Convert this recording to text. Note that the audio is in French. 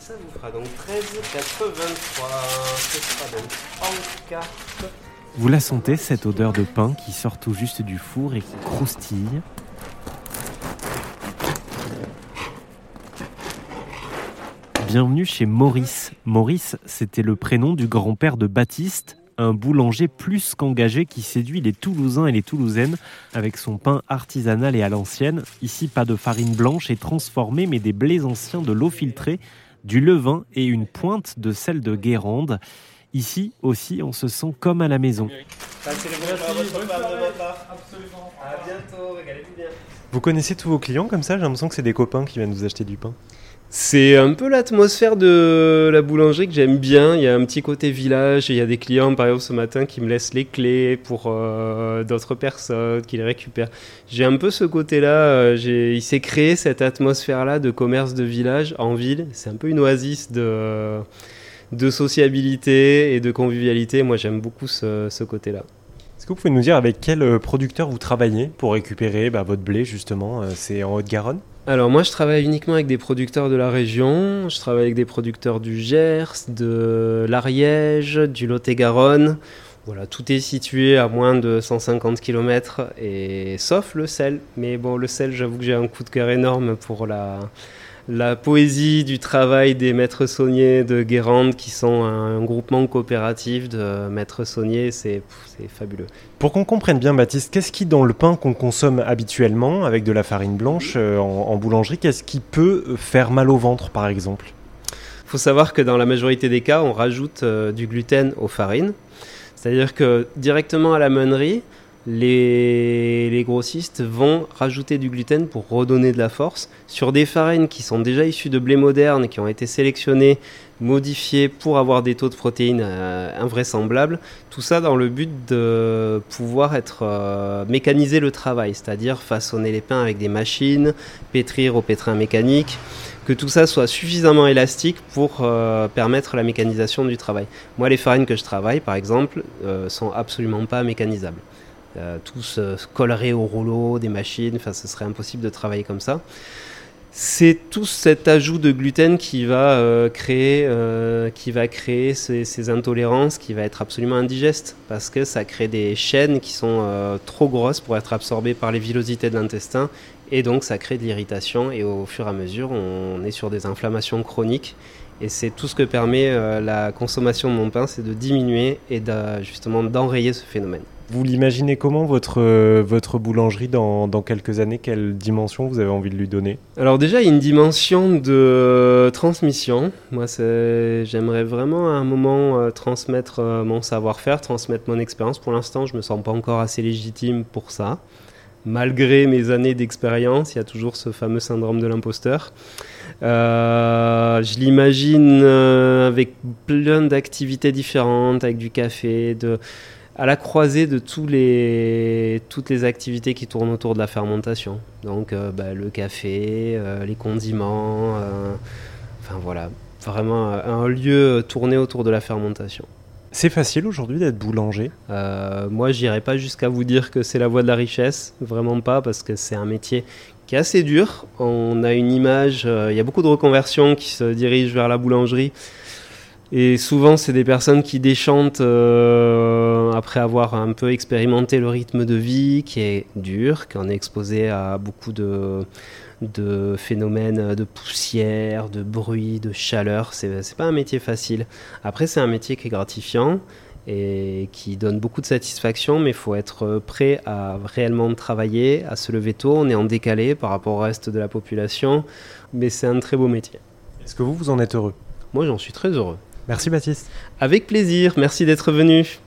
ça vous fera donc 13,83. Ce sera donc en carte. Vous la sentez, cette odeur de pain qui sort tout juste du four et qui croustille Bienvenue chez Maurice. Maurice, c'était le prénom du grand-père de Baptiste, un boulanger plus qu'engagé qui séduit les Toulousains et les Toulousaines avec son pain artisanal et à l'ancienne. Ici, pas de farine blanche et transformée, mais des blés anciens, de l'eau filtrée, du levain et une pointe de sel de Guérande. Ici aussi, on se sent comme à la maison. Vous connaissez tous vos clients comme ça? J'ai l'impression que c'est des copains qui viennent vous acheter du pain. C'est un peu l'atmosphère de la boulangerie que j'aime bien. Il y a un petit côté village. Il y a des clients, par exemple, ce matin, qui me laissent les clés pour euh, d'autres personnes, qui les récupèrent. J'ai un peu ce côté-là. euh, il s'est créé cette atmosphère-là de commerce de village en ville. C'est un peu une oasis de, de sociabilité et de convivialité. Moi, j'aime beaucoup ce, côté-là. Est-ce que vous pouvez nous dire avec quel euh, producteur vous travaillez pour récupérer bah, votre blé justement C'est en Haute-Garonne? Alors moi je travaille uniquement avec des producteurs de la région, je travaille avec des producteurs du Gers, de l'Ariège, du Lot-et-Garonne. Voilà, tout est situé à moins de 150 km et sauf le sel. Mais bon, le sel, j'avoue que j'ai un coup de cœur énorme pour la, la poésie du travail des maîtres sauniers de Guérande qui sont un, groupement coopératif de maîtres sauniers, c'est fabuleux. Pour qu'on comprenne bien, Baptiste, qu'est-ce qui dans le pain qu'on consomme habituellement avec de la farine blanche euh, en, en boulangerie, qu'est-ce qui peut faire mal au ventre par exemple? Faut savoir que dans la majorité des cas, on rajoute euh, du gluten aux farines. C'est-à-dire que directement à la meunerie, les, grossistes vont rajouter du gluten pour redonner de la force sur des farines qui sont déjà issues de blé moderne, qui ont été sélectionnées, modifiées pour avoir des taux de protéines euh, invraisemblables. Tout ça dans le but de pouvoir être euh, mécaniser le travail, c'est-à-dire façonner les pains avec des machines, pétrir au pétrin mécanique que tout ça soit suffisamment élastique pour euh, permettre la mécanisation du travail. Moi, les farines que je travaille, par exemple, euh, sont absolument pas mécanisables. Euh, tout se collerait au rouleau des machines, enfin, ce serait impossible de travailler comme ça. C'est tout cet ajout de gluten qui va euh, créer, euh, qui va créer ces, ces intolérances, qui va être absolument indigeste, parce que ça crée des chaînes qui sont euh, trop grosses pour être absorbées par les villosités de l'intestin, et donc ça crée de l'irritation, et au fur et à mesure, on est sur des inflammations chroniques. Et c'est tout ce que permet euh, la consommation de mon pain, c'est de diminuer et de, justement d'enrayer ce phénomène. Vous l'imaginez comment votre, euh, votre boulangerie dans, dans quelques années? Quelle dimension vous avez envie de lui donner? Alors déjà, il y a une dimension de transmission. Moi, j'aimerais vraiment à un moment euh, transmettre mon savoir-faire, transmettre mon expérience. Pour l'instant, je me sens pas encore assez légitime pour ça. Malgré mes années d'expérience, il y a toujours ce fameux syndrome de l'imposteur. Euh, je l'imagine euh, avec plein d'activités différentes, avec du café, de, à la croisée de tous les, toutes les activités qui tournent autour de la fermentation. Donc euh, bah, le café, les condiments, enfin voilà, vraiment un lieu tourné autour de la fermentation. C'est facile aujourd'hui d'être boulanger Euh, moi, j'irai pas jusqu'à vous dire que c'est la voie de la richesse, vraiment pas, parce que c'est un métier qui est assez dur. On a une image, euh, il y a beaucoup de reconversions qui se dirigent vers la boulangerie. Et souvent, c'est des personnes qui déchantent euh, après avoir un peu expérimenté le rythme de vie qui est dur, qu'on est exposé à beaucoup de, de phénomènes de poussière, de bruit, de chaleur. C'est c'est pas un métier facile. Après, c'est un métier qui est gratifiant et qui donne beaucoup de satisfaction, mais il faut être prêt à réellement travailler, à se lever tôt. On est en décalé par rapport au reste de la population, mais c'est un très beau métier. Est-ce que vous, vous en êtes heureux? Moi, j'en suis très heureux. Merci Baptiste. Avec plaisir, merci d'être venu.